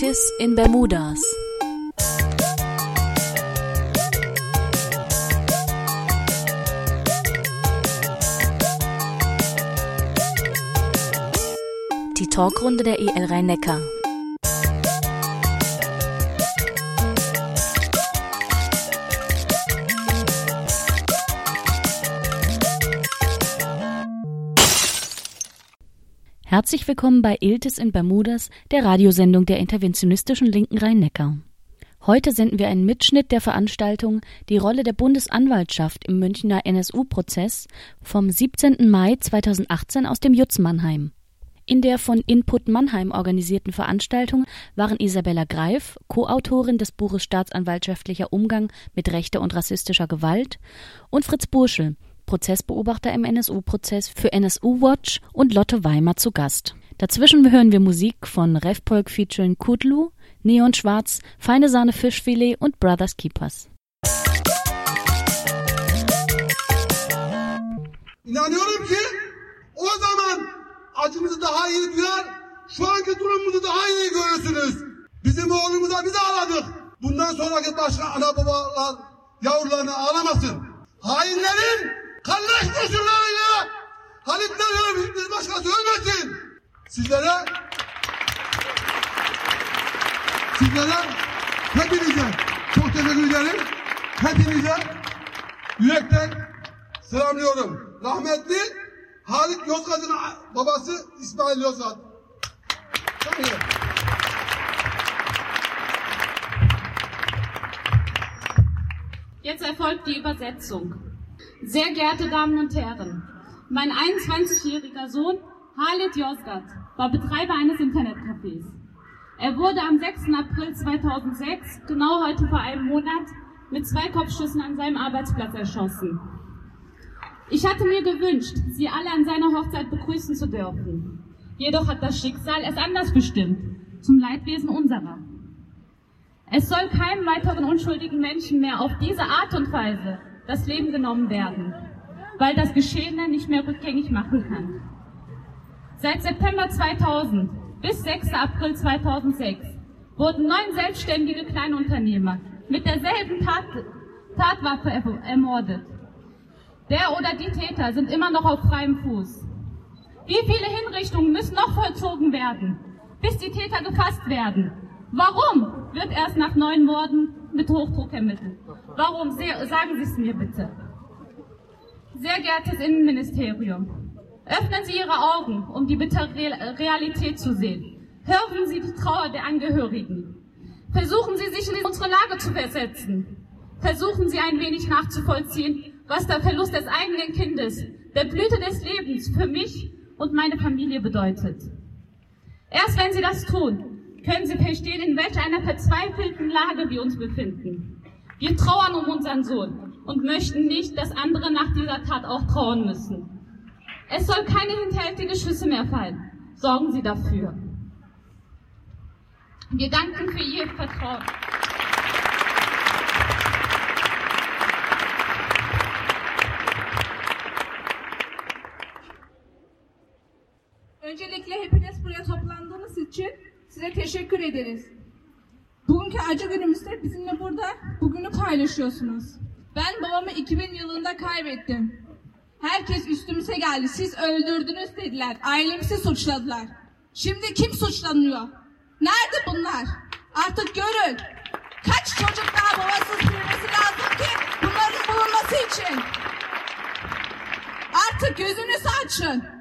Iltis in Bermudas. Die Talkrunde der EL Rhein-Neckar. Herzlich willkommen bei Iltis in Bermudas, der Radiosendung der interventionistischen Linken Rhein-Neckar. Heute senden wir einen Mitschnitt der Veranstaltung Die Rolle der Bundesanwaltschaft im Münchner NSU-Prozess vom 17. Mai 2018 aus dem Jutz Mannheim. In der von Input Mannheim organisierten Veranstaltung waren Isabella Greif, Co-Autorin des Buches Staatsanwaltschaftlicher Umgang mit rechter und rassistischer Gewalt, und Fritz Burschel, Prozessbeobachter im NSU-Prozess für NSU Watch und Lotte Weimer zu Gast. Dazwischen hören wir Musik von Revpolk featuring Kudlu, Neon Schwarz, Feine Sahne Fischfilet und Brothers Keepers. İnanıyorum ki o zaman acımızı daha iyi duyar, şu anki durumumuzu daha iyi görürsünüz. Bizim oğlumuza biz ağladık. Bundan sonraki başka ana babalar yavrularını ağlamasın. Hainlerin Kalleş kurşunlarıyla Halitler bir başkası ölmesin. Sizlere sizlere hepinize çok teşekkür ederim. Hepinize yürekten selamlıyorum. Rahmetli Halit Yozgat'ın babası İsmail Yozgat. Jetzt erfolgt die Übersetzung. Sehr geehrte Damen und Herren, mein 21-jähriger Sohn Halit Yozgat war Betreiber eines Internetcafés. Er wurde am 6. April 2006, genau heute vor einem Monat, mit zwei Kopfschüssen an seinem Arbeitsplatz erschossen. Ich hatte mir gewünscht, Sie alle an seiner Hochzeit begrüßen zu dürfen. Jedoch hat das Schicksal es anders bestimmt, zum Leidwesen unserer. Es soll keinem weiteren unschuldigen Menschen mehr auf diese Art und Weise das Leben genommen werden, weil das Geschehene nicht mehr rückgängig machen kann. Seit September 2000 bis 6. April 2006 wurden neun selbstständige Kleinunternehmer mit derselben Tat, Tatwaffe ermordet. Der oder die Täter sind immer noch auf freiem Fuß. Wie viele Hinrichtungen müssen noch vollzogen werden, bis die Täter gefasst werden? Warum wird erst nach neun Morden mit Hochdruck ermittelt? Warum? Sagen Sie es mir bitte. Sehr geehrtes Innenministerium, öffnen Sie Ihre Augen, um die bittere Realität zu sehen. Hören Sie die Trauer der Angehörigen. Versuchen Sie sich in unsere Lage zu versetzen. Versuchen Sie ein wenig nachzuvollziehen, was der Verlust des eigenen Kindes, der Blüte des Lebens für mich und meine Familie bedeutet. Erst wenn Sie das tun, können Sie verstehen, in welch einer verzweifelten Lage wir uns befinden. Wir trauern um unseren Sohn und möchten nicht, dass andere nach dieser Tat auch trauern müssen. Es soll keine hinterhältige Schüsse mehr fallen. Sorgen Sie dafür. Wir danken für Ihr Vertrauen. Size teşekkür ederiz. Bugünkü acı günümüzde bizimle burada bugünü paylaşıyorsunuz. Ben babamı 2000 yılında kaybettim. Herkes üstümüze geldi. Siz öldürdünüz dediler. Ailemizi suçladılar. Şimdi kim suçlanıyor? Nerede bunlar? Artık görün. Kaç çocuk daha babasız büyümesi lazım ki bunların bulunması için. Artık gözünüzü açın.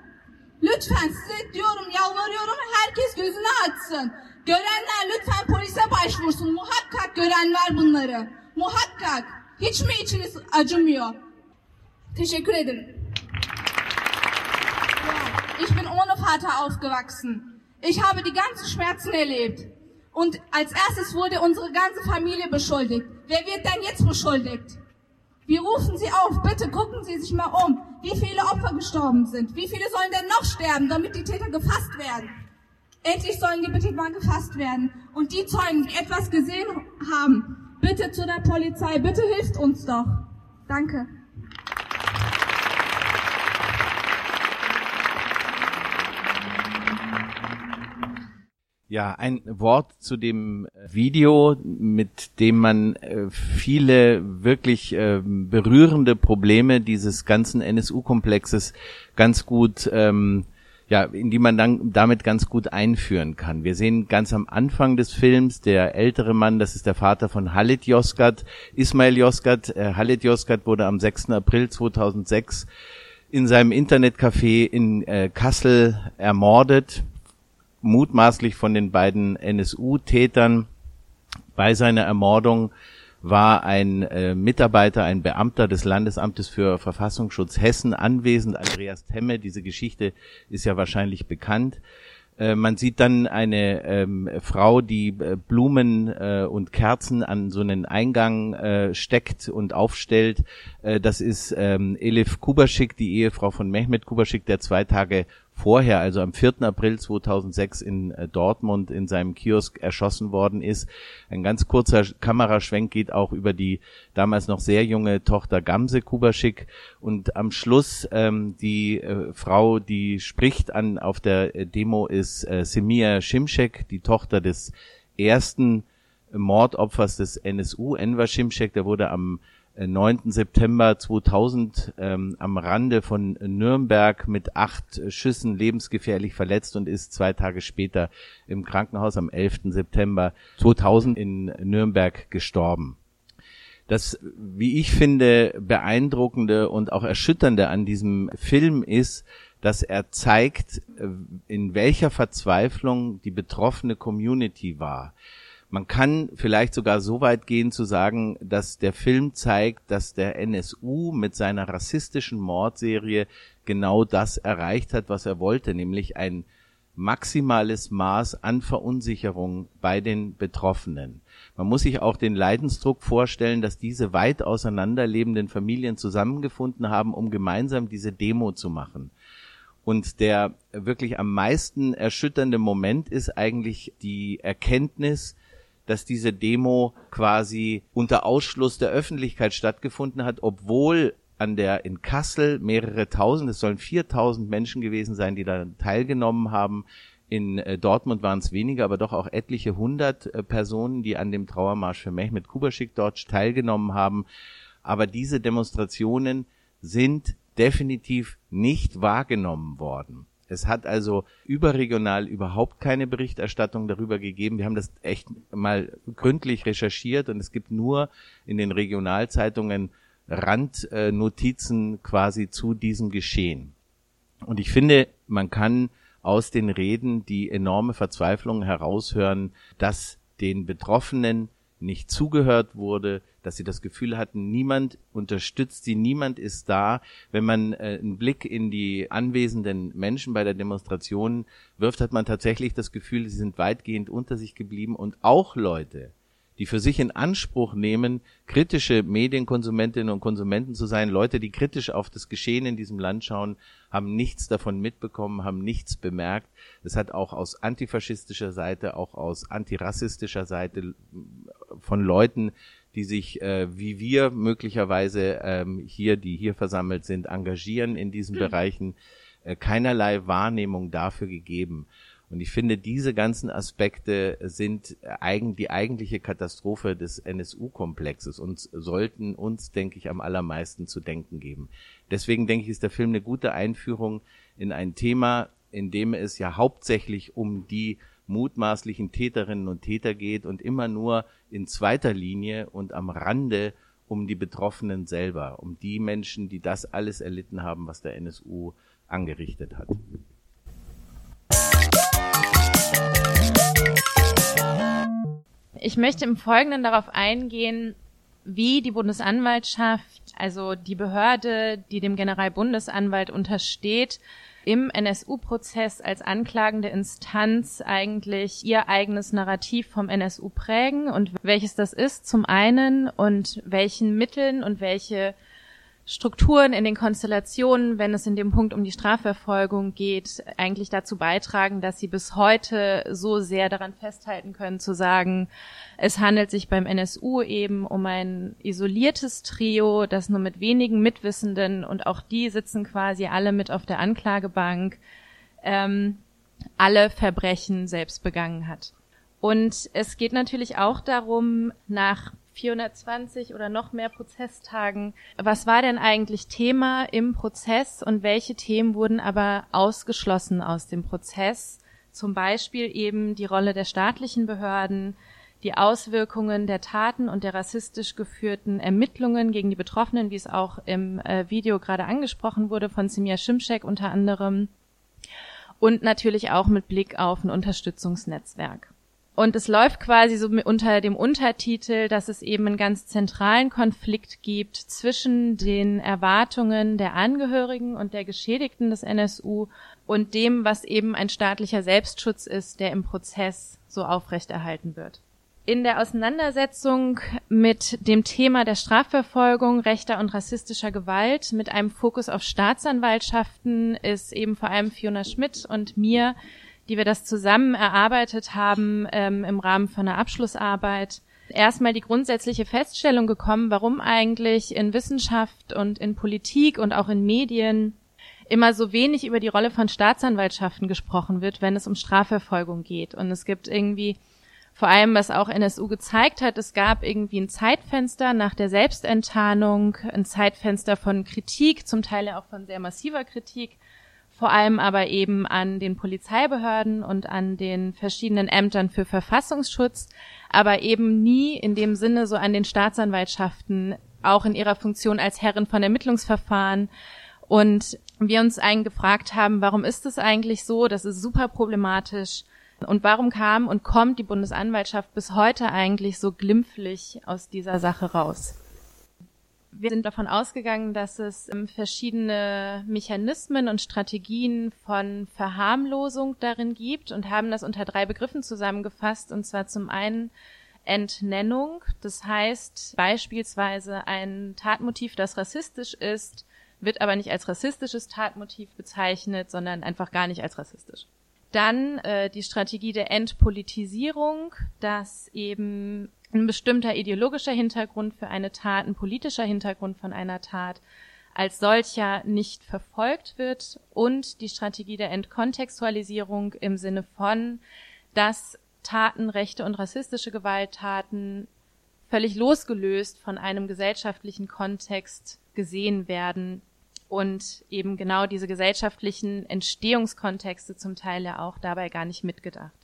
Lütfen size diyorum, yalvarıyorum herkes gözünü açsın. Görenler lütfen polise başvursun. Muhakkak görenler bunları. Muhakkak. Hiç mi içiniz acımıyor? Teşekkür ederim. Ich bin ohne Vater aufgewachsen. Ich habe die ganzen Schmerzen erlebt. Und als erstes wurde unsere ganze Familie beschuldigt. Wer wird denn jetzt beschuldigt? Wir rufen Sie auf, bitte gucken Sie sich mal um, wie viele Opfer gestorben sind. Wie viele sollen denn noch sterben, damit die Täter gefasst werden? Endlich sollen die bitte mal gefasst werden. Und die Zeugen, die etwas gesehen haben, bitte zu der Polizei, bitte hilft uns doch. Danke. Ja, ein Wort zu dem Video, mit dem man äh, viele wirklich äh, berührende Probleme dieses ganzen NSU-Komplexes ganz gut ähm, ja, in die man dann damit ganz gut einführen kann. Wir sehen ganz am Anfang des Films der ältere Mann, das ist der Vater von Halit Yozgat, Ismail Yozgat. Äh, Halit Yozgat wurde am 6. April 2006 in seinem Internetcafé in äh, Kassel ermordet mutmaßlich von den beiden NSU-Tätern. Bei seiner Ermordung war ein äh, Mitarbeiter, ein Beamter des Landesamtes für Verfassungsschutz Hessen anwesend, Andreas Temme. Diese Geschichte ist ja wahrscheinlich bekannt. Äh, man sieht dann eine ähm, Frau, die äh, Blumen äh, und Kerzen an so einen Eingang äh, steckt und aufstellt. Das ist ähm, Elif Kubaschik, die Ehefrau von Mehmet Kubaschik, der zwei Tage vorher, also am 4. April 2006 in äh, Dortmund in seinem Kiosk erschossen worden ist. Ein ganz kurzer Kameraschwenk geht auch über die damals noch sehr junge Tochter Gamse Kubaschik und am Schluss ähm, die äh, Frau, die spricht an auf der äh, Demo ist äh, Semir Shimshek, die Tochter des ersten Mordopfers des NSU, Enver Shimshek, der wurde am 9. Äh, September 2000 ähm, am Rande von Nürnberg mit acht Schüssen lebensgefährlich verletzt und ist zwei Tage später im Krankenhaus am 11. September 2000 in Nürnberg gestorben. Das, wie ich finde, beeindruckende und auch erschütternde an diesem Film ist, dass er zeigt, äh, in welcher Verzweiflung die betroffene Community war. Man kann vielleicht sogar so weit gehen zu sagen, dass der Film zeigt, dass der NSU mit seiner rassistischen Mordserie genau das erreicht hat, was er wollte, nämlich ein maximales Maß an Verunsicherung bei den Betroffenen. Man muss sich auch den Leidensdruck vorstellen, dass diese weit auseinanderlebenden Familien zusammengefunden haben, um gemeinsam diese Demo zu machen. Und der wirklich am meisten erschütternde Moment ist eigentlich die Erkenntnis, dass diese Demo quasi unter Ausschluss der Öffentlichkeit stattgefunden hat, obwohl an der in Kassel mehrere tausend, es sollen viertausend Menschen gewesen sein, die da teilgenommen haben. In äh, Dortmund waren es weniger, aber doch auch etliche hundert äh, Personen, die an dem Trauermarsch für Mehmet Kubaschik dort teilgenommen haben. Aber diese Demonstrationen sind definitiv nicht wahrgenommen worden. Es hat also überregional überhaupt keine Berichterstattung darüber gegeben. Wir haben das echt mal gründlich recherchiert und es gibt nur in den Regionalzeitungen Randnotizen quasi zu diesem Geschehen. Und ich finde, man kann aus den Reden die enorme Verzweiflung heraushören, dass den Betroffenen nicht zugehört wurde, dass sie das Gefühl hatten, niemand unterstützt sie, niemand ist da. Wenn man äh, einen Blick in die anwesenden Menschen bei der Demonstration wirft, hat man tatsächlich das Gefühl, sie sind weitgehend unter sich geblieben und auch Leute, die für sich in Anspruch nehmen, kritische Medienkonsumentinnen und Konsumenten zu sein, Leute, die kritisch auf das Geschehen in diesem Land schauen, haben nichts davon mitbekommen, haben nichts bemerkt. Es hat auch aus antifaschistischer Seite, auch aus antirassistischer Seite von Leuten, die sich äh, wie wir möglicherweise ähm, hier, die hier versammelt sind, engagieren in diesen mhm. Bereichen, äh, keinerlei Wahrnehmung dafür gegeben. Und ich finde, diese ganzen Aspekte sind eigen, die eigentliche Katastrophe des NSU-Komplexes und sollten uns, denke ich, am allermeisten zu denken geben. Deswegen denke ich, ist der Film eine gute Einführung in ein Thema, in dem es ja hauptsächlich um die mutmaßlichen Täterinnen und Täter geht und immer nur in zweiter Linie und am Rande um die Betroffenen selber, um die Menschen, die das alles erlitten haben, was der NSU angerichtet hat. Ich möchte im Folgenden darauf eingehen, wie die Bundesanwaltschaft, also die Behörde, die dem Generalbundesanwalt untersteht, im NSU-Prozess als anklagende Instanz eigentlich ihr eigenes Narrativ vom NSU prägen und welches das ist zum einen und welchen Mitteln und welche Strukturen in den Konstellationen, wenn es in dem Punkt um die Strafverfolgung geht, eigentlich dazu beitragen, dass sie bis heute so sehr daran festhalten können, zu sagen, es handelt sich beim NSU eben um ein isoliertes Trio, das nur mit wenigen Mitwissenden und auch die sitzen quasi alle mit auf der Anklagebank, ähm, alle Verbrechen selbst begangen hat. Und es geht natürlich auch darum, nach 420 oder noch mehr Prozesstagen, was war denn eigentlich Thema im Prozess und welche Themen wurden aber ausgeschlossen aus dem Prozess? Zum Beispiel eben die Rolle der staatlichen Behörden, die Auswirkungen der Taten und der rassistisch geführten Ermittlungen gegen die Betroffenen, wie es auch im äh, Video gerade angesprochen wurde von Simia Schimschek unter anderem. Und natürlich auch mit Blick auf ein Unterstützungsnetzwerk. Und es läuft quasi so unter dem Untertitel, dass es eben einen ganz zentralen Konflikt gibt zwischen den Erwartungen der Angehörigen und der Geschädigten des NSU und dem, was eben ein staatlicher Selbstschutz ist, der im Prozess so aufrechterhalten wird. In der Auseinandersetzung mit dem Thema der Strafverfolgung rechter und rassistischer Gewalt mit einem Fokus auf Staatsanwaltschaften ist eben vor allem Fiona Schmidt und mir die wir das zusammen erarbeitet haben ähm, im Rahmen von einer Abschlussarbeit, erstmal die grundsätzliche Feststellung gekommen, warum eigentlich in Wissenschaft und in Politik und auch in Medien immer so wenig über die Rolle von Staatsanwaltschaften gesprochen wird, wenn es um Strafverfolgung geht. Und es gibt irgendwie vor allem, was auch NSU gezeigt hat, es gab irgendwie ein Zeitfenster nach der Selbstenttarnung, ein Zeitfenster von Kritik, zum Teil ja auch von sehr massiver Kritik, vor allem aber eben an den Polizeibehörden und an den verschiedenen Ämtern für Verfassungsschutz, aber eben nie in dem Sinne so an den Staatsanwaltschaften, auch in ihrer Funktion als Herren von Ermittlungsverfahren. Und wir uns eigentlich gefragt haben, warum ist es eigentlich so? Das ist super problematisch. Und warum kam und kommt die Bundesanwaltschaft bis heute eigentlich so glimpflich aus dieser Sache raus? Wir sind davon ausgegangen, dass es ähm, verschiedene Mechanismen und Strategien von Verharmlosung darin gibt und haben das unter drei Begriffen zusammengefasst. Und zwar zum einen Entnennung, das heißt beispielsweise ein Tatmotiv, das rassistisch ist, wird aber nicht als rassistisches Tatmotiv bezeichnet, sondern einfach gar nicht als rassistisch. Dann äh, die Strategie der Entpolitisierung, dass eben ein bestimmter ideologischer Hintergrund für eine Tat, ein politischer Hintergrund von einer Tat als solcher nicht verfolgt wird und die Strategie der Entkontextualisierung im Sinne von, dass Taten, rechte und rassistische Gewalttaten völlig losgelöst von einem gesellschaftlichen Kontext gesehen werden und eben genau diese gesellschaftlichen Entstehungskontexte zum Teil ja auch dabei gar nicht mitgedacht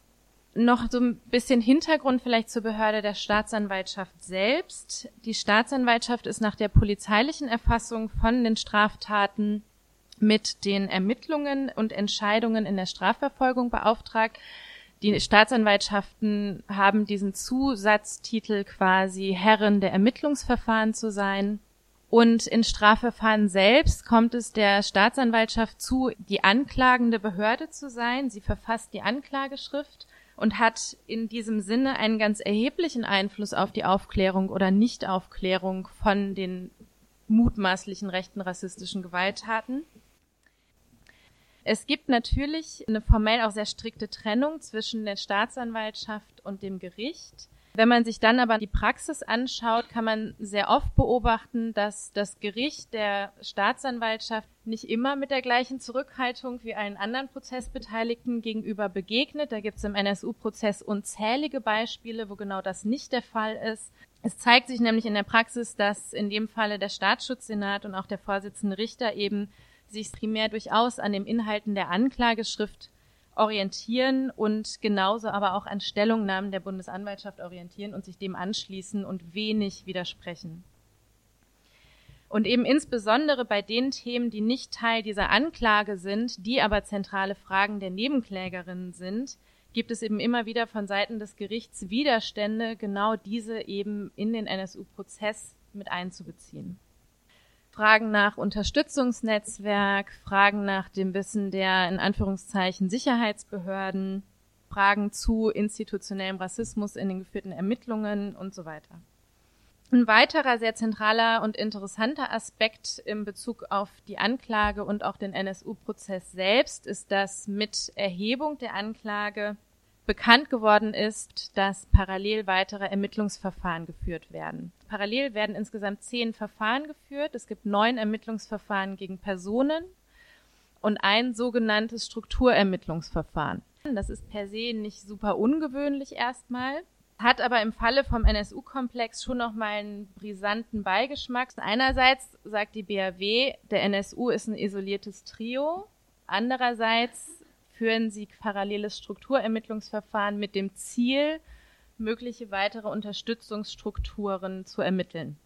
noch so ein bisschen Hintergrund vielleicht zur Behörde der Staatsanwaltschaft selbst. Die Staatsanwaltschaft ist nach der polizeilichen Erfassung von den Straftaten mit den Ermittlungen und Entscheidungen in der Strafverfolgung beauftragt. Die Staatsanwaltschaften haben diesen Zusatztitel quasi Herren der Ermittlungsverfahren zu sein. Und in Strafverfahren selbst kommt es der Staatsanwaltschaft zu, die anklagende Behörde zu sein. Sie verfasst die Anklageschrift und hat in diesem Sinne einen ganz erheblichen Einfluss auf die Aufklärung oder Nichtaufklärung von den mutmaßlichen rechten rassistischen Gewalttaten. Es gibt natürlich eine formell auch sehr strikte Trennung zwischen der Staatsanwaltschaft und dem Gericht. Wenn man sich dann aber die Praxis anschaut, kann man sehr oft beobachten, dass das Gericht der Staatsanwaltschaft nicht immer mit der gleichen Zurückhaltung wie allen anderen Prozessbeteiligten gegenüber begegnet. Da gibt es im NSU-Prozess unzählige Beispiele, wo genau das nicht der Fall ist. Es zeigt sich nämlich in der Praxis, dass in dem Falle der Staatsschutzsenat und auch der Vorsitzende Richter eben sich primär durchaus an den Inhalten der Anklageschrift orientieren und genauso aber auch an Stellungnahmen der Bundesanwaltschaft orientieren und sich dem anschließen und wenig widersprechen. Und eben insbesondere bei den Themen, die nicht Teil dieser Anklage sind, die aber zentrale Fragen der Nebenklägerinnen sind, gibt es eben immer wieder von Seiten des Gerichts Widerstände, genau diese eben in den NSU-Prozess mit einzubeziehen. Fragen nach Unterstützungsnetzwerk, Fragen nach dem Wissen der in Anführungszeichen Sicherheitsbehörden, Fragen zu institutionellem Rassismus in den geführten Ermittlungen und so weiter. Ein weiterer sehr zentraler und interessanter Aspekt in Bezug auf die Anklage und auch den NSU-Prozess selbst ist, dass mit Erhebung der Anklage bekannt geworden ist, dass parallel weitere Ermittlungsverfahren geführt werden. Parallel werden insgesamt zehn Verfahren geführt. Es gibt neun Ermittlungsverfahren gegen Personen und ein sogenanntes Strukturermittlungsverfahren. Das ist per se nicht super ungewöhnlich erstmal, hat aber im Falle vom NSU-Komplex schon nochmal einen brisanten Beigeschmack. Einerseits sagt die BAW, der NSU ist ein isoliertes Trio. Andererseits führen sie paralleles Strukturermittlungsverfahren mit dem Ziel, mögliche weitere Unterstützungsstrukturen zu ermitteln.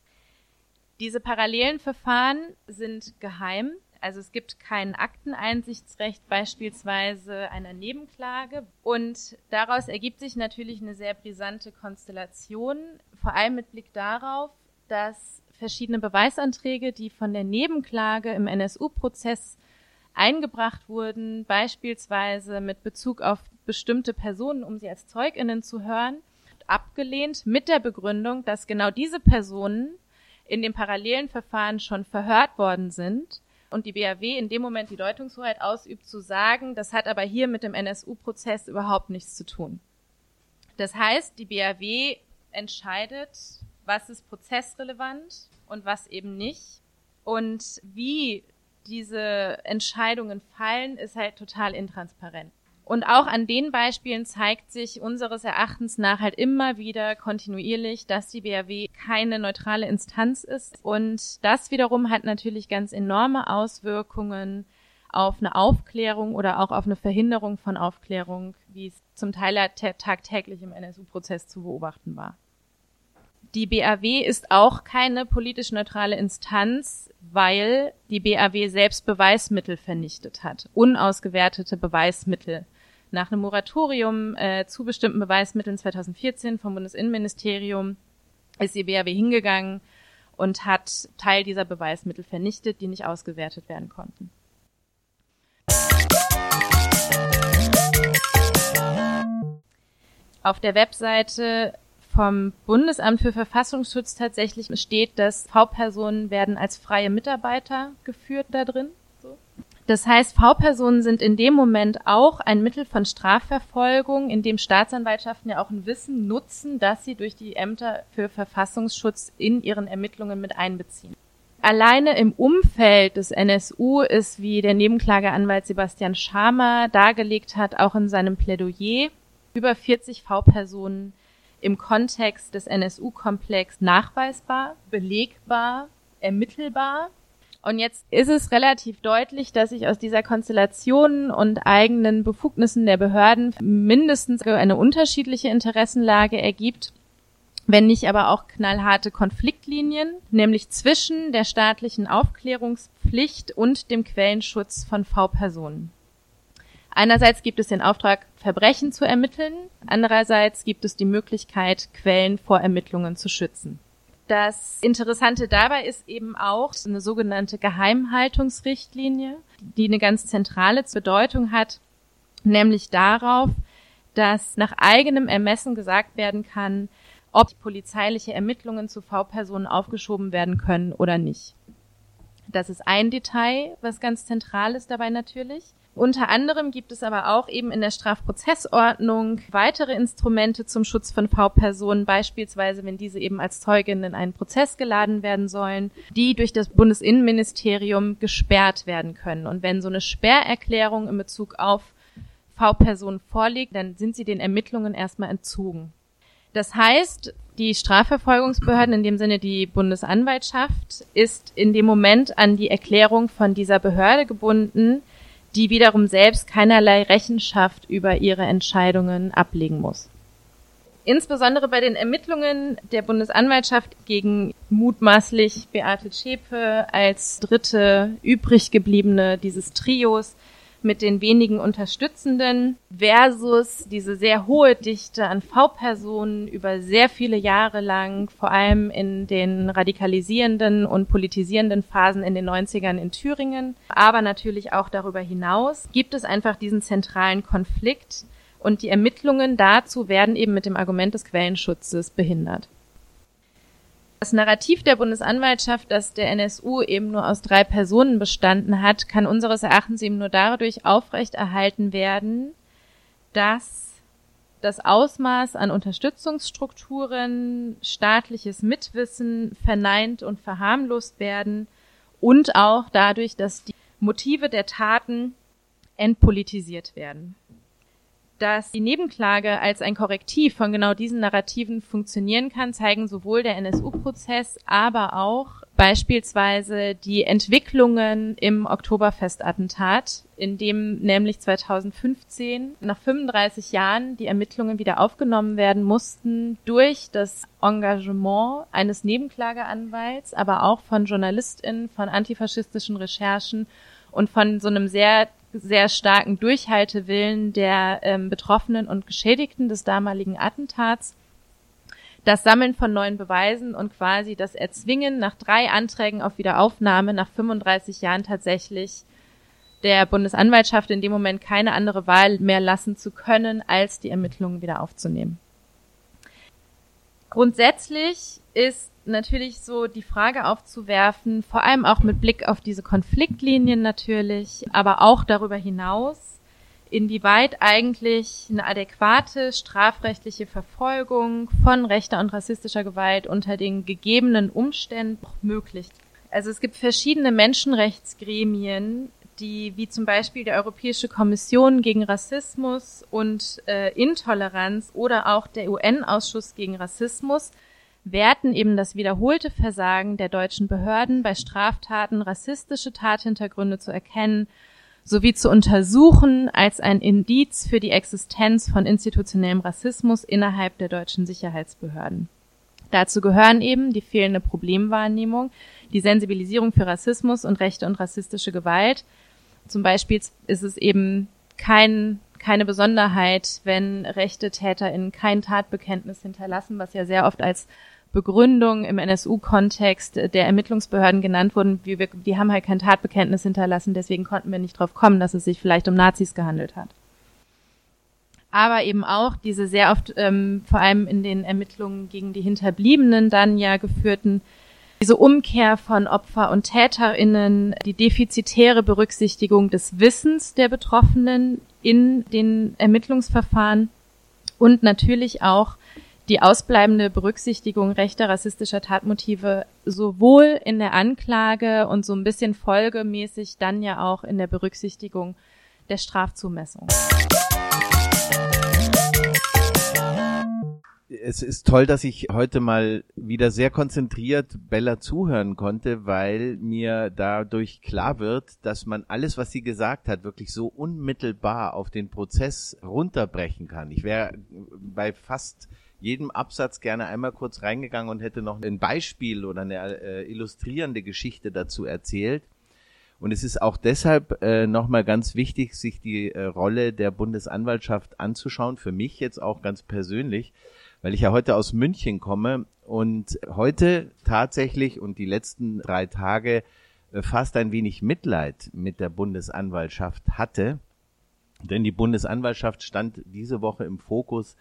Diese parallelen Verfahren sind geheim. Also es gibt kein Akteneinsichtsrecht beispielsweise einer Nebenklage. Und daraus ergibt sich natürlich eine sehr brisante Konstellation, vor allem mit Blick darauf, dass verschiedene Beweisanträge, die von der Nebenklage im NSU-Prozess eingebracht wurden, beispielsweise mit Bezug auf bestimmte Personen, um sie als Zeuginnen zu hören, abgelehnt mit der Begründung, dass genau diese Personen in dem parallelen Verfahren schon verhört worden sind und die BAW in dem Moment die Deutungshoheit ausübt, zu sagen, das hat aber hier mit dem NSU-Prozess überhaupt nichts zu tun. Das heißt, die BAW entscheidet, was ist prozessrelevant und was eben nicht. Und wie diese Entscheidungen fallen, ist halt total intransparent. Und auch an den Beispielen zeigt sich unseres Erachtens nach halt immer wieder kontinuierlich, dass die BRW keine neutrale Instanz ist. Und das wiederum hat natürlich ganz enorme Auswirkungen auf eine Aufklärung oder auch auf eine Verhinderung von Aufklärung, wie es zum Teil tagtäglich im NSU-Prozess zu beobachten war. Die BAW ist auch keine politisch neutrale Instanz, weil die BAW selbst Beweismittel vernichtet hat, unausgewertete Beweismittel nach einem Moratorium äh, zu bestimmten Beweismitteln 2014 vom Bundesinnenministerium ist die BRW hingegangen und hat Teil dieser Beweismittel vernichtet, die nicht ausgewertet werden konnten. Auf der Webseite vom Bundesamt für Verfassungsschutz tatsächlich steht, dass V-Personen werden als freie Mitarbeiter geführt da drin. Das heißt, V-Personen sind in dem Moment auch ein Mittel von Strafverfolgung, in dem Staatsanwaltschaften ja auch ein Wissen nutzen, das sie durch die Ämter für Verfassungsschutz in ihren Ermittlungen mit einbeziehen. Alleine im Umfeld des NSU ist, wie der Nebenklageanwalt Sebastian Schamer dargelegt hat, auch in seinem Plädoyer, über 40 V-Personen im Kontext des NSU-Komplex nachweisbar, belegbar, ermittelbar und jetzt ist es relativ deutlich, dass sich aus dieser Konstellation und eigenen Befugnissen der Behörden mindestens eine unterschiedliche Interessenlage ergibt, wenn nicht aber auch knallharte Konfliktlinien, nämlich zwischen der staatlichen Aufklärungspflicht und dem Quellenschutz von V-Personen. Einerseits gibt es den Auftrag, Verbrechen zu ermitteln, andererseits gibt es die Möglichkeit, Quellen vor Ermittlungen zu schützen. Das Interessante dabei ist eben auch eine sogenannte Geheimhaltungsrichtlinie, die eine ganz zentrale Bedeutung hat, nämlich darauf, dass nach eigenem Ermessen gesagt werden kann, ob polizeiliche Ermittlungen zu V-Personen aufgeschoben werden können oder nicht. Das ist ein Detail, was ganz zentral ist dabei natürlich. Unter anderem gibt es aber auch eben in der Strafprozessordnung weitere Instrumente zum Schutz von V-Personen, beispielsweise wenn diese eben als Zeugin in einen Prozess geladen werden sollen, die durch das Bundesinnenministerium gesperrt werden können. Und wenn so eine Sperrerklärung in Bezug auf V-Personen vorliegt, dann sind sie den Ermittlungen erstmal entzogen. Das heißt, die Strafverfolgungsbehörden, in dem Sinne die Bundesanwaltschaft, ist in dem Moment an die Erklärung von dieser Behörde gebunden, die wiederum selbst keinerlei Rechenschaft über ihre Entscheidungen ablegen muss. Insbesondere bei den Ermittlungen der Bundesanwaltschaft gegen mutmaßlich Beate Zschäpe als dritte übrig gebliebene dieses Trios mit den wenigen Unterstützenden versus diese sehr hohe Dichte an V-Personen über sehr viele Jahre lang, vor allem in den radikalisierenden und politisierenden Phasen in den 90ern in Thüringen, aber natürlich auch darüber hinaus, gibt es einfach diesen zentralen Konflikt und die Ermittlungen dazu werden eben mit dem Argument des Quellenschutzes behindert. Das Narrativ der Bundesanwaltschaft, dass der NSU eben nur aus drei Personen bestanden hat, kann unseres Erachtens eben nur dadurch aufrechterhalten werden, dass das Ausmaß an Unterstützungsstrukturen, staatliches Mitwissen verneint und verharmlost werden und auch dadurch, dass die Motive der Taten entpolitisiert werden. Dass die Nebenklage als ein Korrektiv von genau diesen Narrativen funktionieren kann, zeigen sowohl der NSU-Prozess, aber auch beispielsweise die Entwicklungen im Oktoberfestattentat, in dem nämlich 2015 nach 35 Jahren die Ermittlungen wieder aufgenommen werden mussten durch das Engagement eines Nebenklageanwalts, aber auch von JournalistInnen, von antifaschistischen Recherchen und von so einem sehr sehr starken Durchhaltewillen der ähm, Betroffenen und Geschädigten des damaligen Attentats, das Sammeln von neuen Beweisen und quasi das Erzwingen nach drei Anträgen auf Wiederaufnahme nach 35 Jahren tatsächlich der Bundesanwaltschaft in dem Moment keine andere Wahl mehr lassen zu können, als die Ermittlungen wieder aufzunehmen. Grundsätzlich ist natürlich so die Frage aufzuwerfen, vor allem auch mit Blick auf diese Konfliktlinien natürlich, aber auch darüber hinaus, inwieweit eigentlich eine adäquate strafrechtliche Verfolgung von rechter und rassistischer Gewalt unter den gegebenen Umständen möglich. Also es gibt verschiedene Menschenrechtsgremien, die wie zum Beispiel die Europäische Kommission gegen Rassismus und äh, Intoleranz oder auch der UN-Ausschuss gegen Rassismus werten eben das wiederholte Versagen der deutschen Behörden bei Straftaten rassistische Tathintergründe zu erkennen sowie zu untersuchen als ein Indiz für die Existenz von institutionellem Rassismus innerhalb der deutschen Sicherheitsbehörden. Dazu gehören eben die fehlende Problemwahrnehmung, die Sensibilisierung für Rassismus und rechte und rassistische Gewalt. Zum Beispiel ist es eben kein, keine Besonderheit, wenn rechte TäterInnen kein Tatbekenntnis hinterlassen, was ja sehr oft als Begründung im NSU-Kontext der Ermittlungsbehörden genannt wurden, wir, die haben halt kein Tatbekenntnis hinterlassen, deswegen konnten wir nicht drauf kommen, dass es sich vielleicht um Nazis gehandelt hat. Aber eben auch diese sehr oft, ähm, vor allem in den Ermittlungen gegen die Hinterbliebenen dann ja geführten, diese Umkehr von Opfer- und TäterInnen, die defizitäre Berücksichtigung des Wissens der Betroffenen in den Ermittlungsverfahren und natürlich auch die ausbleibende Berücksichtigung rechter rassistischer Tatmotive sowohl in der Anklage und so ein bisschen folgemäßig dann ja auch in der Berücksichtigung der Strafzumessung. Es ist toll, dass ich heute mal wieder sehr konzentriert Bella zuhören konnte, weil mir dadurch klar wird, dass man alles, was sie gesagt hat, wirklich so unmittelbar auf den Prozess runterbrechen kann. Ich wäre bei fast jedem Absatz gerne einmal kurz reingegangen und hätte noch ein Beispiel oder eine äh, illustrierende Geschichte dazu erzählt. Und es ist auch deshalb äh, nochmal ganz wichtig, sich die äh, Rolle der Bundesanwaltschaft anzuschauen, für mich jetzt auch ganz persönlich, weil ich ja heute aus München komme und heute tatsächlich und die letzten drei Tage äh, fast ein wenig Mitleid mit der Bundesanwaltschaft hatte. Denn die Bundesanwaltschaft stand diese Woche im Fokus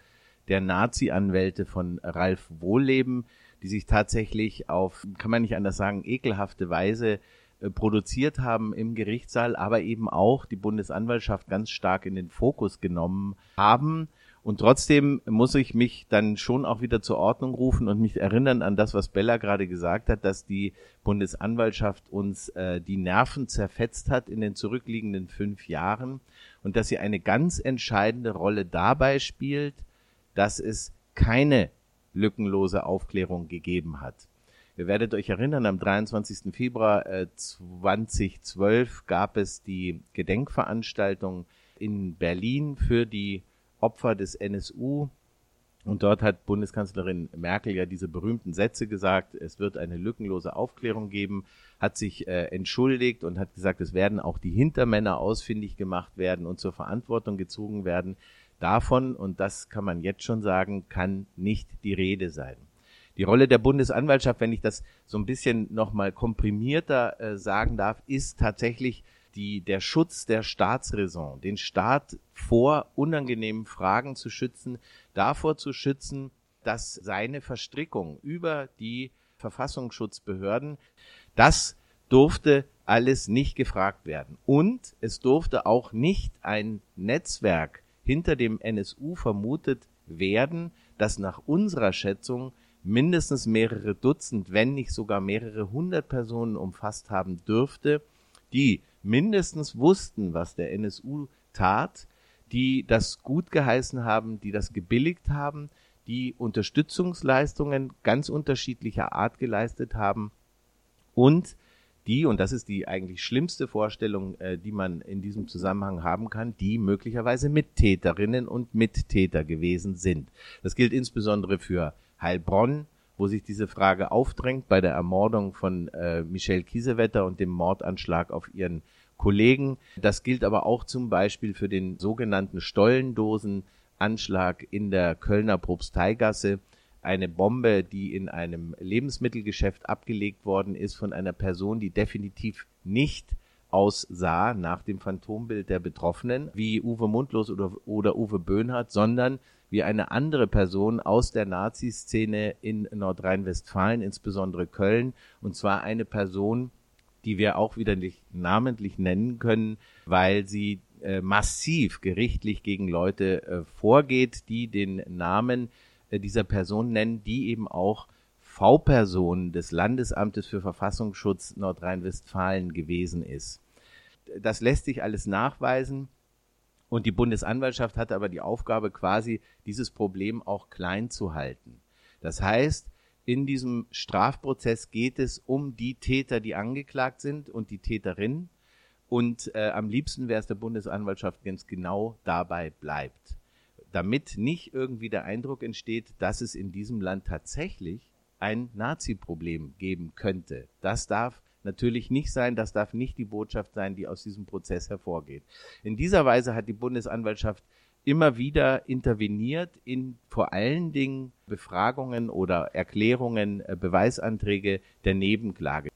der Nazi-Anwälte von Ralf Wohlleben, die sich tatsächlich auf, kann man nicht anders sagen, ekelhafte Weise äh, produziert haben im Gerichtssaal, aber eben auch die Bundesanwaltschaft ganz stark in den Fokus genommen haben. Und trotzdem muss ich mich dann schon auch wieder zur Ordnung rufen und mich erinnern an das, was Bella gerade gesagt hat, dass die Bundesanwaltschaft uns äh, die Nerven zerfetzt hat in den zurückliegenden fünf Jahren und dass sie eine ganz entscheidende Rolle dabei spielt, dass es keine lückenlose Aufklärung gegeben hat. Ihr werdet euch erinnern, am 23. Februar 2012 äh, gab es die Gedenkveranstaltung in Berlin für die Opfer des NSU. Und dort hat Bundeskanzlerin Merkel ja diese berühmten Sätze gesagt, es wird eine lückenlose Aufklärung geben, hat sich äh, entschuldigt und hat gesagt, es werden auch die Hintermänner ausfindig gemacht werden und zur Verantwortung gezogen werden. Davon, und das kann man jetzt schon sagen, kann nicht die Rede sein. Die Rolle der Bundesanwaltschaft, wenn ich das so ein bisschen nochmal komprimierter äh, sagen darf, ist tatsächlich die, der Schutz der Staatsräson, den Staat vor unangenehmen Fragen zu schützen, davor zu schützen, dass seine Verstrickung über die Verfassungsschutzbehörden, das durfte alles nicht gefragt werden. Und es durfte auch nicht ein Netzwerk hinter dem NSU vermutet werden, das nach unserer Schätzung mindestens mehrere Dutzend, wenn nicht sogar mehrere hundert Personen umfasst haben dürfte, die mindestens wussten, was der NSU tat, die das gut geheißen haben, die das gebilligt haben, die Unterstützungsleistungen ganz unterschiedlicher Art geleistet haben und die, und das ist die eigentlich schlimmste Vorstellung, äh, die man in diesem Zusammenhang haben kann, die möglicherweise Mittäterinnen und Mittäter gewesen sind. Das gilt insbesondere für Heilbronn, wo sich diese Frage aufdrängt bei der Ermordung von äh, Michelle Kiesewetter und dem Mordanschlag auf ihren Kollegen. Das gilt aber auch zum Beispiel für den sogenannten Stollendosenanschlag in der Kölner Propsteigasse. Eine Bombe, die in einem Lebensmittelgeschäft abgelegt worden ist von einer Person, die definitiv nicht aussah nach dem Phantombild der Betroffenen, wie Uwe Mundlos oder, oder Uwe Böhnhardt, sondern wie eine andere Person aus der Nazi-Szene in Nordrhein-Westfalen, insbesondere Köln, und zwar eine Person, die wir auch wieder nicht namentlich nennen können, weil sie äh, massiv gerichtlich gegen Leute äh, vorgeht, die den Namen äh, dieser Person nennen, die eben auch V-Person des Landesamtes für Verfassungsschutz Nordrhein-Westfalen gewesen ist. Das lässt sich alles nachweisen. Und die Bundesanwaltschaft hatte aber die Aufgabe, quasi dieses Problem auch klein zu halten. Das heißt, in diesem Strafprozess geht es um die Täter, die angeklagt sind und die Täterin. Und äh, am liebsten wäre es der Bundesanwaltschaft ganz genau dabei bleibt. Damit nicht irgendwie der Eindruck entsteht, dass es in diesem Land tatsächlich ein Nazi-Problem geben könnte. Das darf natürlich nicht sein, das darf nicht die Botschaft sein, die aus diesem Prozess hervorgeht. In dieser Weise hat die Bundesanwaltschaft immer wieder interveniert in vor allen Dingen Befragungen oder Erklärungen, äh, Beweisanträge der Nebenklage.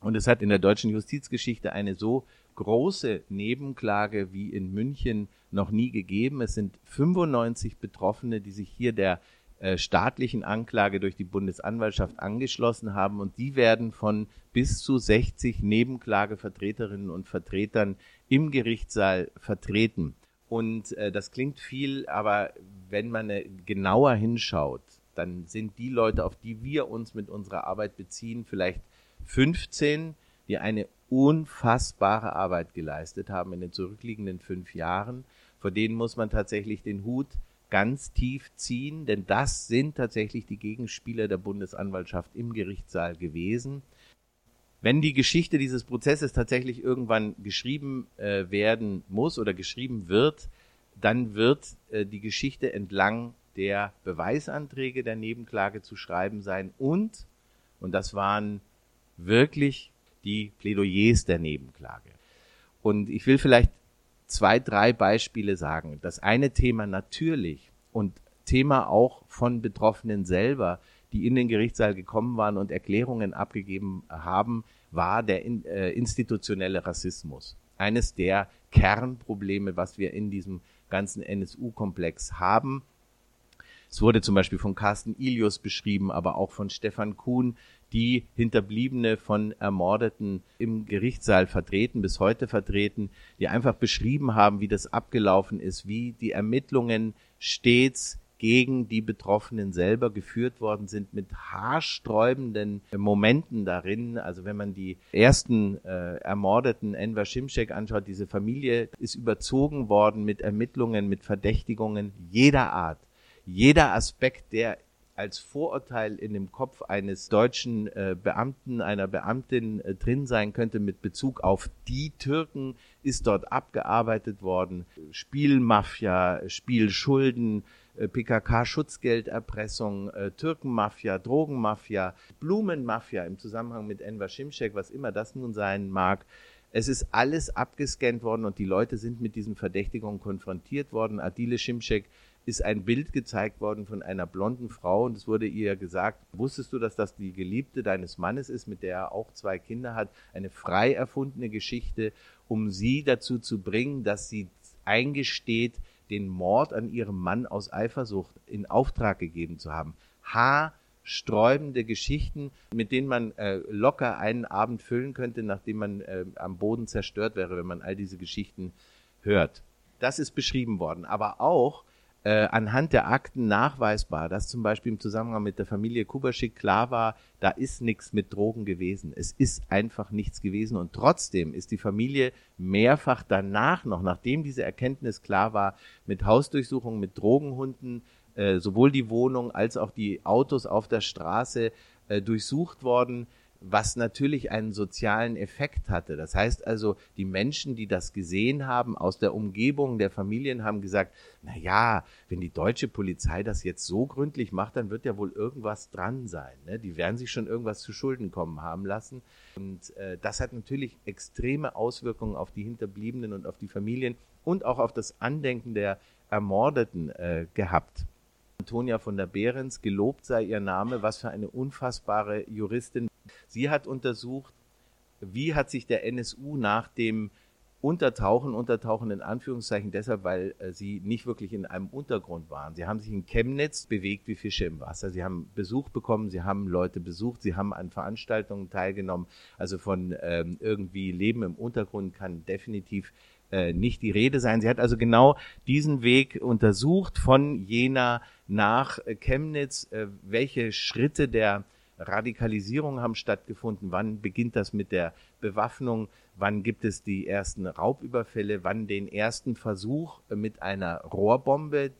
Und es hat in der deutschen Justizgeschichte eine so große Nebenklage wie in München noch nie gegeben. Es sind 95 Betroffene, die sich hier der äh, staatlichen Anklage durch die Bundesanwaltschaft angeschlossen haben und die werden von bis zu 60 Nebenklagevertreterinnen und Vertretern im Gerichtssaal vertreten. Und äh, das klingt viel, aber wenn man äh, genauer hinschaut, dann sind die Leute, auf die wir uns mit unserer Arbeit beziehen, vielleicht 15, die eine unfassbare Arbeit geleistet haben in den zurückliegenden fünf Jahren. Vor denen muss man tatsächlich den Hut ganz tief ziehen, denn das sind tatsächlich die Gegenspieler der Bundesanwaltschaft im Gerichtssaal gewesen. Wenn die Geschichte dieses Prozesses tatsächlich irgendwann geschrieben äh, werden muss oder geschrieben wird, dann wird äh, die Geschichte entlang der Beweisanträge der Nebenklage zu schreiben sein und, und das waren wirklich die Plädoyers der Nebenklage. Und ich will vielleicht zwei, drei Beispiele sagen. Das eine Thema natürlich und Thema auch von Betroffenen selber, die in den Gerichtssaal gekommen waren und Erklärungen abgegeben haben, war der äh, institutionelle Rassismus. Eines der Kernprobleme, was wir in diesem ganzen NSU-Komplex haben. Es wurde zum Beispiel von Carsten Ilius beschrieben, aber auch von Stefan Kuhn, die Hinterbliebene von Ermordeten im Gerichtssaal vertreten, bis heute vertreten, die einfach beschrieben haben, wie das abgelaufen ist, wie die Ermittlungen stets gegen die Betroffenen selber geführt worden sind mit haarsträubenden Momenten darin. Also wenn man die ersten äh, ermordeten Enver Şimşek anschaut, diese Familie ist überzogen worden mit Ermittlungen, mit Verdächtigungen jeder Art. Jeder Aspekt, der als Vorurteil in dem Kopf eines deutschen äh, Beamten, einer Beamtin äh, drin sein könnte mit Bezug auf die Türken, ist dort abgearbeitet worden. Spielmafia, Spielschulden, äh, PKK-Schutzgelderpressung, Türkenmafia, Drogenmafia, Blumenmafia im Zusammenhang mit Enver Şimşek, was immer das nun sein mag. Es ist alles abgescannt worden und die Leute sind mit diesen Verdächtigungen konfrontiert worden. Adile Şimşek ist ein Bild gezeigt worden von einer blonden Frau und es wurde ihr gesagt, wusstest du, dass das die Geliebte deines Mannes ist, mit der er auch zwei Kinder hat? Eine frei erfundene Geschichte, um sie dazu zu bringen, dass sie eingesteht, den Mord an ihrem Mann aus Eifersucht in Auftrag gegeben zu haben. Haarsträubende Geschichten, mit denen man äh, locker einen Abend füllen könnte, nachdem man äh, am Boden zerstört wäre, wenn man all diese Geschichten hört. Das ist beschrieben worden. Aber auch äh, anhand der Akten nachweisbar, dass zum Beispiel im Zusammenhang mit der Familie Kubaschik klar war, da ist nichts mit Drogen gewesen. Es ist einfach nichts gewesen und trotzdem ist die Familie mehrfach danach noch, nachdem diese Erkenntnis klar war, mit Hausdurchsuchungen, mit Drogenhunden, äh, sowohl die Wohnung als auch die Autos auf der Straße äh, durchsucht worden was natürlich einen sozialen Effekt hatte. Das heißt also, die Menschen, die das gesehen haben aus der Umgebung der Familien, haben gesagt, na ja, wenn die deutsche Polizei das jetzt so gründlich macht, dann wird ja wohl irgendwas dran sein. Ne? Die werden sich schon irgendwas zu Schulden kommen haben lassen. Und äh, das hat natürlich extreme Auswirkungen auf die Hinterbliebenen und auf die Familien und auch auf das Andenken der Ermordeten äh, gehabt. Antonia von der Behrens, gelobt sei ihr Name, was für eine unfassbare Juristin. Sie hat untersucht, wie hat sich der NSU nach dem Untertauchen, Untertauchen in Anführungszeichen deshalb, weil äh, sie nicht wirklich in einem Untergrund waren. Sie haben sich in Chemnitz bewegt wie Fische im Wasser. Sie haben Besuch bekommen, sie haben Leute besucht, sie haben an Veranstaltungen teilgenommen. Also von ähm, irgendwie Leben im Untergrund kann definitiv äh, nicht die Rede sein. Sie hat also genau diesen Weg untersucht von Jena nach Chemnitz, äh, welche Schritte der Radikalisierung haben stattgefunden, wann beginnt das mit der Bewaffnung, wann gibt es die ersten Raubüberfälle, wann den ersten Versuch mit einer Rohrbombe,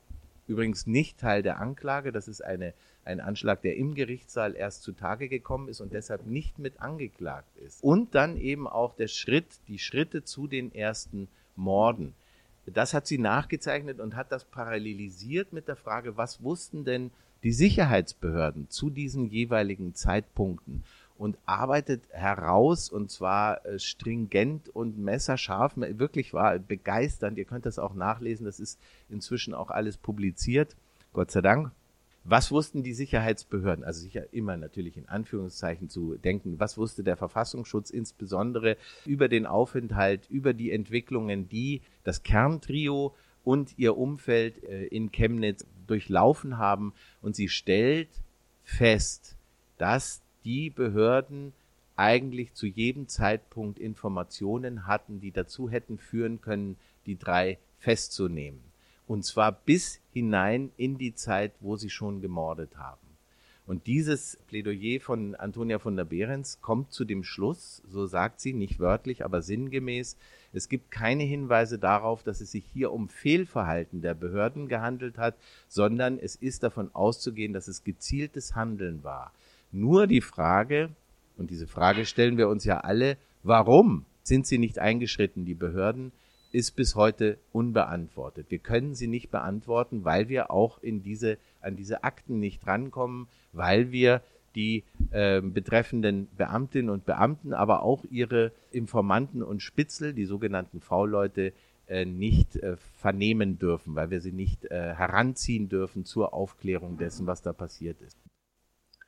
übrigens nicht Teil der Anklage, das ist eine, ein Anschlag, der im Gerichtssaal erst zutage gekommen ist und deshalb nicht mit angeklagt ist. Und dann eben auch der Schritt, die Schritte zu den ersten Morden. Das hat sie nachgezeichnet und hat das parallelisiert mit der Frage, was wussten denn die Sicherheitsbehörden zu diesen jeweiligen Zeitpunkten und arbeitet heraus und zwar äh, stringent und messerscharf. Wirklich war begeisternd. Ihr könnt das auch nachlesen. Das ist inzwischen auch alles publiziert. Gott sei Dank. Was wussten die Sicherheitsbehörden? Also sicher immer natürlich in Anführungszeichen zu denken. Was wusste der Verfassungsschutz insbesondere über den Aufenthalt, über die Entwicklungen, die das Kerntrio und ihr Umfeld äh, in Chemnitz durchlaufen haben. Und sie stellt fest, dass die Behörden eigentlich zu jedem Zeitpunkt Informationen hatten, die dazu hätten führen können, die drei festzunehmen. Und zwar bis hinein in die Zeit, wo sie schon gemordet haben. Und dieses Plädoyer von Antonia von der Behrens kommt zu dem Schluss, so sagt sie, nicht wörtlich, aber sinngemäß, es gibt keine Hinweise darauf, dass es sich hier um Fehlverhalten der Behörden gehandelt hat, sondern es ist davon auszugehen, dass es gezieltes Handeln war. Nur die Frage, und diese Frage stellen wir uns ja alle, warum sind sie nicht eingeschritten, die Behörden, ist bis heute unbeantwortet. Wir können sie nicht beantworten, weil wir auch in diese, an diese Akten nicht rankommen, weil wir die äh, betreffenden Beamtinnen und Beamten, aber auch ihre Informanten und Spitzel, die sogenannten V-Leute, äh, nicht äh, vernehmen dürfen, weil wir sie nicht äh, heranziehen dürfen zur Aufklärung dessen, was da passiert ist.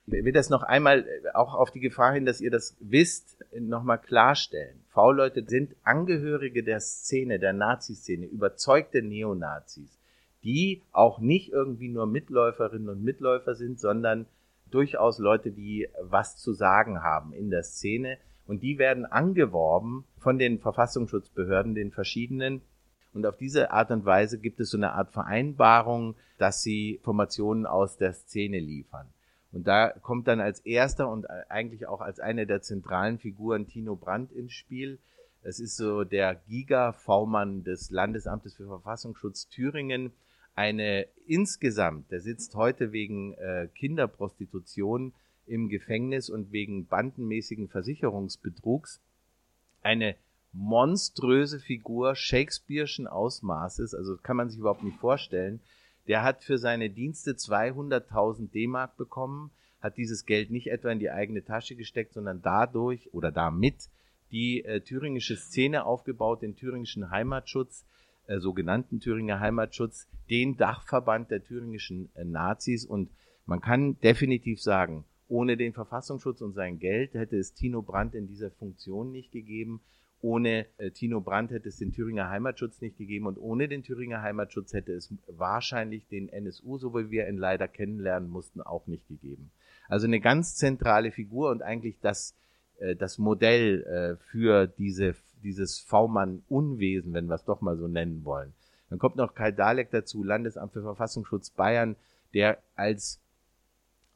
Ich will das noch einmal äh, auch auf die Gefahr hin, dass ihr das wisst, nochmal klarstellen. V-Leute sind Angehörige der Szene, der Nazi-Szene, überzeugte Neonazis, die auch nicht irgendwie nur Mitläuferinnen und Mitläufer sind, sondern durchaus Leute, die was zu sagen haben in der Szene. Und die werden angeworben von den Verfassungsschutzbehörden, den verschiedenen. Und auf diese Art und Weise gibt es so eine Art Vereinbarung, dass sie Informationen aus der Szene liefern. Und da kommt dann als erster und eigentlich auch als eine der zentralen Figuren Tino Brandt ins Spiel. Es ist so der Giga-V-Mann des Landesamtes für Verfassungsschutz Thüringen, eine insgesamt, der sitzt heute wegen äh, Kinderprostitution im Gefängnis und wegen bandenmäßigen Versicherungsbetrugs, eine monströse Figur Shakespeare'schen Ausmaßes, also kann man sich überhaupt nicht vorstellen. Der hat für seine Dienste 200.000 D-Mark bekommen, hat dieses Geld nicht etwa in die eigene Tasche gesteckt, sondern dadurch oder damit die äh, thüringische Szene aufgebaut, den thüringischen Heimatschutz, äh, sogenannten Thüringer Heimatschutz, den Dachverband der thüringischen äh, Nazis und man kann definitiv sagen, ohne den Verfassungsschutz und sein Geld hätte es Tino Brandt in dieser Funktion nicht gegeben. Ohne äh, Tino Brandt hätte es den Thüringer Heimatschutz nicht gegeben und ohne den Thüringer Heimatschutz hätte es wahrscheinlich den NSU, so wie wir ihn leider kennenlernen mussten, auch nicht gegeben. Also eine ganz zentrale Figur und eigentlich das, äh, das Modell äh, für diese dieses V-Mann-Unwesen, wenn wir es doch mal so nennen wollen. Dann kommt noch Kai Dalek dazu, Landesamt für Verfassungsschutz Bayern, der als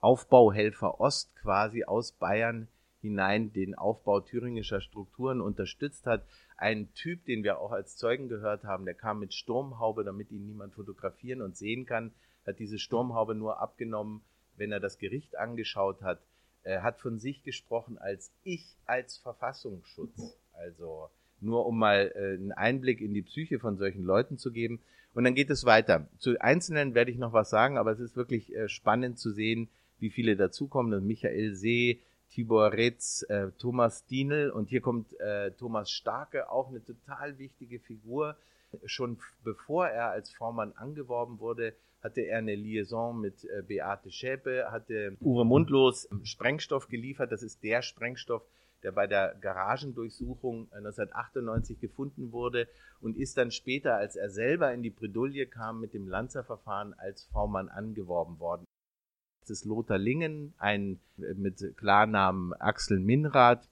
Aufbauhelfer Ost quasi aus Bayern hinein den Aufbau thüringischer Strukturen unterstützt hat. Ein Typ, den wir auch als Zeugen gehört haben, der kam mit Sturmhaube, damit ihn niemand fotografieren und sehen kann, hat diese Sturmhaube nur abgenommen, wenn er das Gericht angeschaut hat. Er hat von sich gesprochen als ich als Verfassungsschutz. Also nur um mal äh, einen Einblick in die Psyche von solchen Leuten zu geben. Und dann geht es weiter. Zu Einzelnen werde ich noch was sagen, aber es ist wirklich äh, spannend zu sehen, wie viele dazukommen. Michael See, Tibor Retz, äh, Thomas Dienel und hier kommt äh, Thomas Starke, auch eine total wichtige Figur. Schon bevor er als Vormann angeworben wurde, hatte er eine Liaison mit äh, Beate Schäpe, hatte Uwe Mundlos Sprengstoff geliefert. Das ist der Sprengstoff, der bei der Garagendurchsuchung 1998 gefunden wurde und ist dann später, als er selber in die Bredouille kam, mit dem Lanzerverfahren als V-Mann angeworben worden. Das ist Lothar Lingen, ein äh, mit Klarnamen Axel Minrath,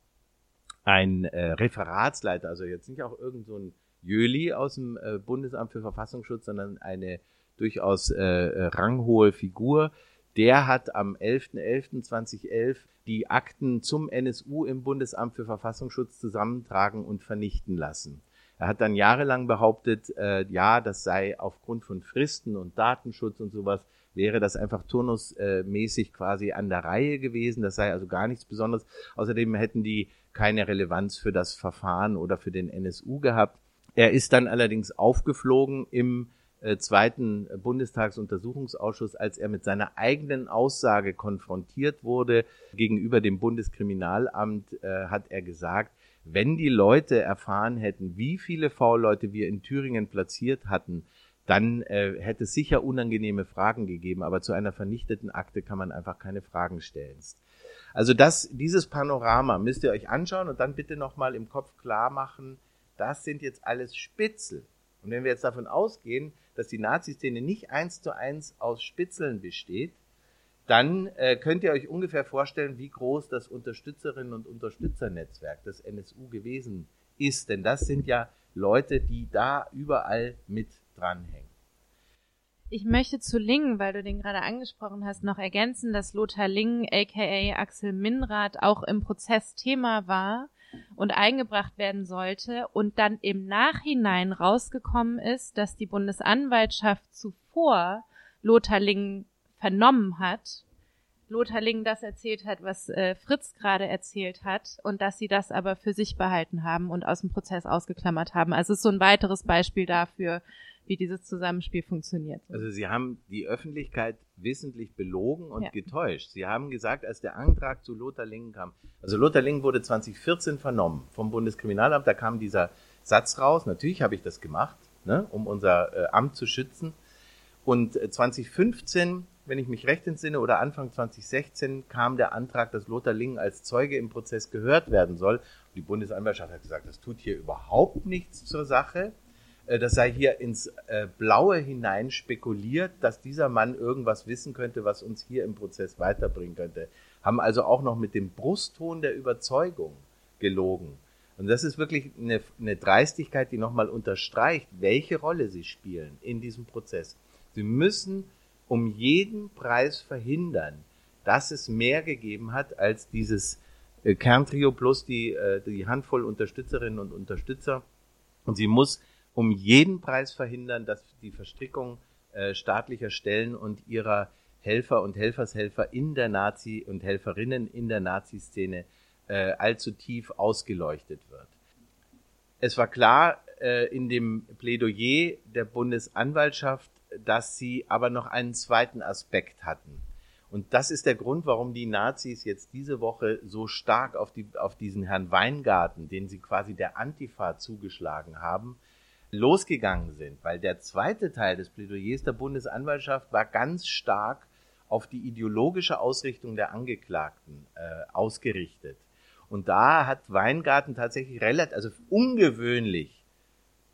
ein äh, Referatsleiter, also jetzt nicht auch irgend so ein Jöli aus dem äh, Bundesamt für Verfassungsschutz, sondern eine durchaus äh, äh ranghohe Figur. Der hat am 11.11.2011 die Akten zum NSU im Bundesamt für Verfassungsschutz zusammentragen und vernichten lassen. Er hat dann jahrelang behauptet, äh, ja, das sei aufgrund von Fristen und Datenschutz und sowas, wäre das einfach turnusmäßig quasi an der Reihe gewesen. Das sei also gar nichts Besonderes. Außerdem hätten die keine Relevanz für das Verfahren oder für den NSU gehabt. Er ist dann allerdings aufgeflogen im äh, zweiten Bundestagsuntersuchungsausschuss, als er mit seiner eigenen Aussage konfrontiert wurde gegenüber dem Bundeskriminalamt, äh, hat er gesagt, wenn die Leute erfahren hätten, wie viele V-Leute wir in Thüringen platziert hatten, dann äh, hätte es sicher unangenehme Fragen gegeben, aber zu einer vernichteten Akte kann man einfach keine Fragen stellen. Also das, dieses Panorama müsst ihr euch anschauen und dann bitte nochmal im Kopf klar machen, das sind jetzt alles Spitzel. Und wenn wir jetzt davon ausgehen, dass die Nazi-Szene nicht eins zu eins aus Spitzeln besteht, dann äh, könnt ihr euch ungefähr vorstellen, wie groß das Unterstützerinnen- und Unterstützernetzwerk des NSU gewesen ist. Denn das sind ja Leute, die da überall mit dranhängen. Ich möchte zu Ling, weil du den gerade angesprochen hast, noch ergänzen, dass Lothar Ling, aka Axel Minrath, auch im Prozess Thema war und eingebracht werden sollte und dann im Nachhinein rausgekommen ist, dass die Bundesanwaltschaft zuvor Lothar Ling vernommen hat, Lothar Ling das erzählt hat, was äh, Fritz gerade erzählt hat und dass sie das aber für sich behalten haben und aus dem Prozess ausgeklammert haben. Also es ist so ein weiteres Beispiel dafür, wie dieses Zusammenspiel funktioniert. Also Sie haben die Öffentlichkeit wissentlich belogen und ja. getäuscht. Sie haben gesagt, als der Antrag zu Lothar Lingen kam, also Lothar Lingen wurde 2014 vernommen vom Bundeskriminalamt, da kam dieser Satz raus, natürlich habe ich das gemacht, ne, um unser äh, Amt zu schützen. Und 2015, äh, wenn ich mich recht entsinne, oder Anfang 2016 kam der Antrag, dass Lothar Lingen als Zeuge im Prozess gehört werden soll. Die Bundesanwaltschaft hat gesagt, das tut hier überhaupt nichts zur Sache. Äh, das sei hier ins äh, Blaue hinein spekuliert, dass dieser Mann irgendwas wissen könnte, was uns hier im Prozess weiterbringen könnte. Haben also auch noch mit dem Brustton der Überzeugung gelogen. Und das ist wirklich eine, eine Dreistigkeit, die nochmal unterstreicht, welche Rolle sie spielen in diesem Prozess. Sie müssen um jeden Preis verhindern, dass es mehr gegeben hat als dieses äh, Kerntrio plus die, die Handvoll Unterstützerinnen und Unterstützer. Und sie muss um jeden Preis verhindern, dass die Verstrickung äh, staatlicher Stellen und ihrer Helfer und Helfershelfer in der Nazi- und Helferinnen in der Nazi-Szene äh, allzu tief ausgeleuchtet wird. Es war klar äh, in dem Plädoyer der Bundesanwaltschaft, dass sie aber noch einen zweiten Aspekt hatten. Und das ist der Grund, warum die Nazis jetzt diese Woche so stark auf, die, auf diesen Herrn Weingarten, den sie quasi der Antifa zugeschlagen haben, losgegangen sind, weil der zweite Teil des Plädoyers der Bundesanwaltschaft war ganz stark auf die ideologische Ausrichtung der Angeklagten äh, ausgerichtet. Und da hat Weingarten tatsächlich relativ, also ungewöhnlich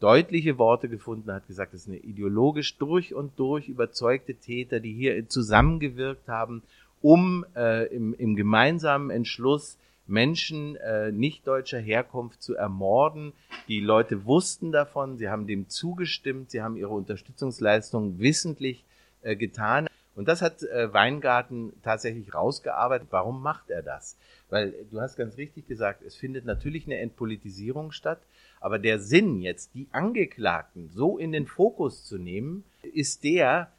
deutliche Worte gefunden, hat gesagt, das sind ideologisch durch und durch überzeugte Täter, die hier zusammengewirkt haben, um äh, im, im gemeinsamen Entschluss Menschen äh, nicht deutscher Herkunft zu ermorden. Die Leute wussten davon, sie haben dem zugestimmt, sie haben ihre Unterstützungsleistungen wissentlich äh, getan. Und das hat äh, Weingarten tatsächlich rausgearbeitet. Warum macht er das? Weil du hast ganz richtig gesagt, es findet natürlich eine Entpolitisierung statt, aber der Sinn jetzt, die Angeklagten so in den Fokus zu nehmen, ist der,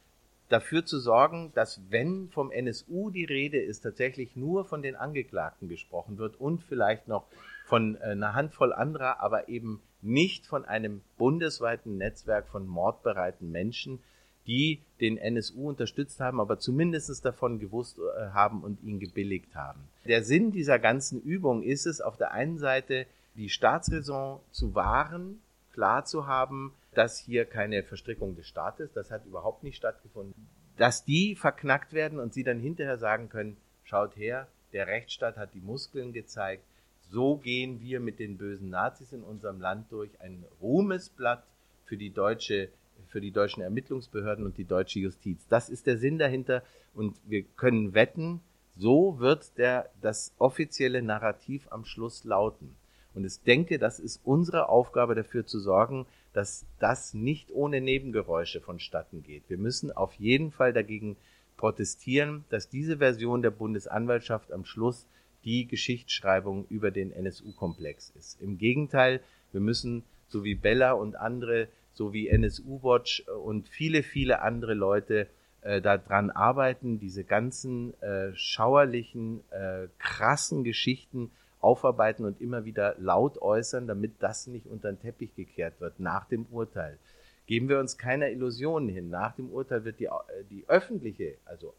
dafür zu sorgen, dass wenn vom NSU die Rede ist, tatsächlich nur von den Angeklagten gesprochen wird und vielleicht noch von äh, einer Handvoll anderer, aber eben nicht von einem bundesweiten Netzwerk von mordbereiten Menschen, die den NSU unterstützt haben, aber zumindest davon gewusst äh, haben und ihn gebilligt haben. Der Sinn dieser ganzen Übung ist es, auf der einen Seite die Staatsräson zu wahren, klar zu haben, dass hier keine Verstrickung des Staates, das hat überhaupt nicht stattgefunden, dass die verknackt werden und sie dann hinterher sagen können, schaut her, der Rechtsstaat hat die Muskeln gezeigt, so gehen wir mit den bösen Nazis in unserem Land durch, ein Ruhmesblatt für die deutsche für die deutschen Ermittlungsbehörden und die deutsche Justiz. Das ist der Sinn dahinter und wir können wetten, so wird der, das offizielle Narrativ am Schluss lauten. Und ich denke, das ist unsere Aufgabe dafür zu sorgen, dass das nicht ohne Nebengeräusche vonstatten geht. Wir müssen auf jeden Fall dagegen protestieren, dass diese Version der Bundesanwaltschaft am Schluss die Geschichtsschreibung über den NSU-Komplex ist. Im Gegenteil, wir müssen, so wie Bella und andere, so wie NSU Watch und viele, viele andere Leute äh, daran arbeiten, diese ganzen äh, schauerlichen, äh, krassen Geschichten aufarbeiten und immer wieder laut äußern, damit das nicht unter den Teppich gekehrt wird nach dem Urteil. Geben wir uns keiner Illusionen hin. Nach dem Urteil wird die, äh, die öffentliche, also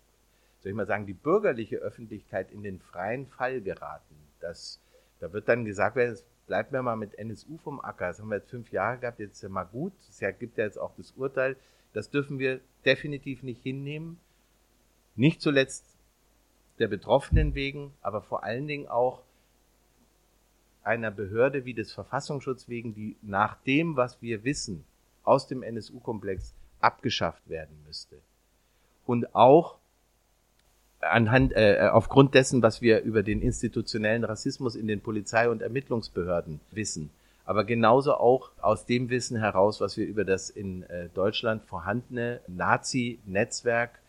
soll ich mal sagen, die bürgerliche Öffentlichkeit in den freien Fall geraten. Das, da wird dann gesagt werden, es bleibt mir mal mit NSU vom Acker. Das haben wir jetzt fünf Jahre gehabt, jetzt ist ja mal gut. Es gibt ja jetzt auch das Urteil. Das dürfen wir definitiv nicht hinnehmen. Nicht zuletzt der Betroffenen wegen, aber vor allen Dingen auch einer Behörde wie des Verfassungsschutzes wegen, die nach dem, was wir wissen, aus dem NSU-Komplex abgeschafft werden müsste. Und auch anhand, äh, aufgrund dessen, was wir über den institutionellen Rassismus in den Polizei- und Ermittlungsbehörden wissen. Aber genauso auch aus dem Wissen heraus, was wir über das in äh, Deutschland vorhandene Nazi-Netzwerk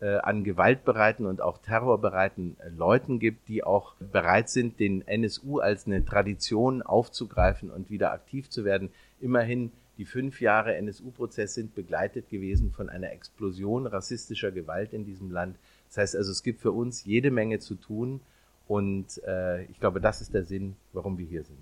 äh, an gewaltbereiten und auch terrorbereiten äh, Leuten gibt, die auch bereit sind, den NSU als eine Tradition aufzugreifen und wieder aktiv zu werden. Immerhin die fünf Jahre NSU-Prozess sind begleitet gewesen von einer Explosion rassistischer Gewalt in diesem Land. Das heißt also, es gibt für uns jede Menge zu tun und äh, ich glaube, das ist der Sinn, warum wir hier sind.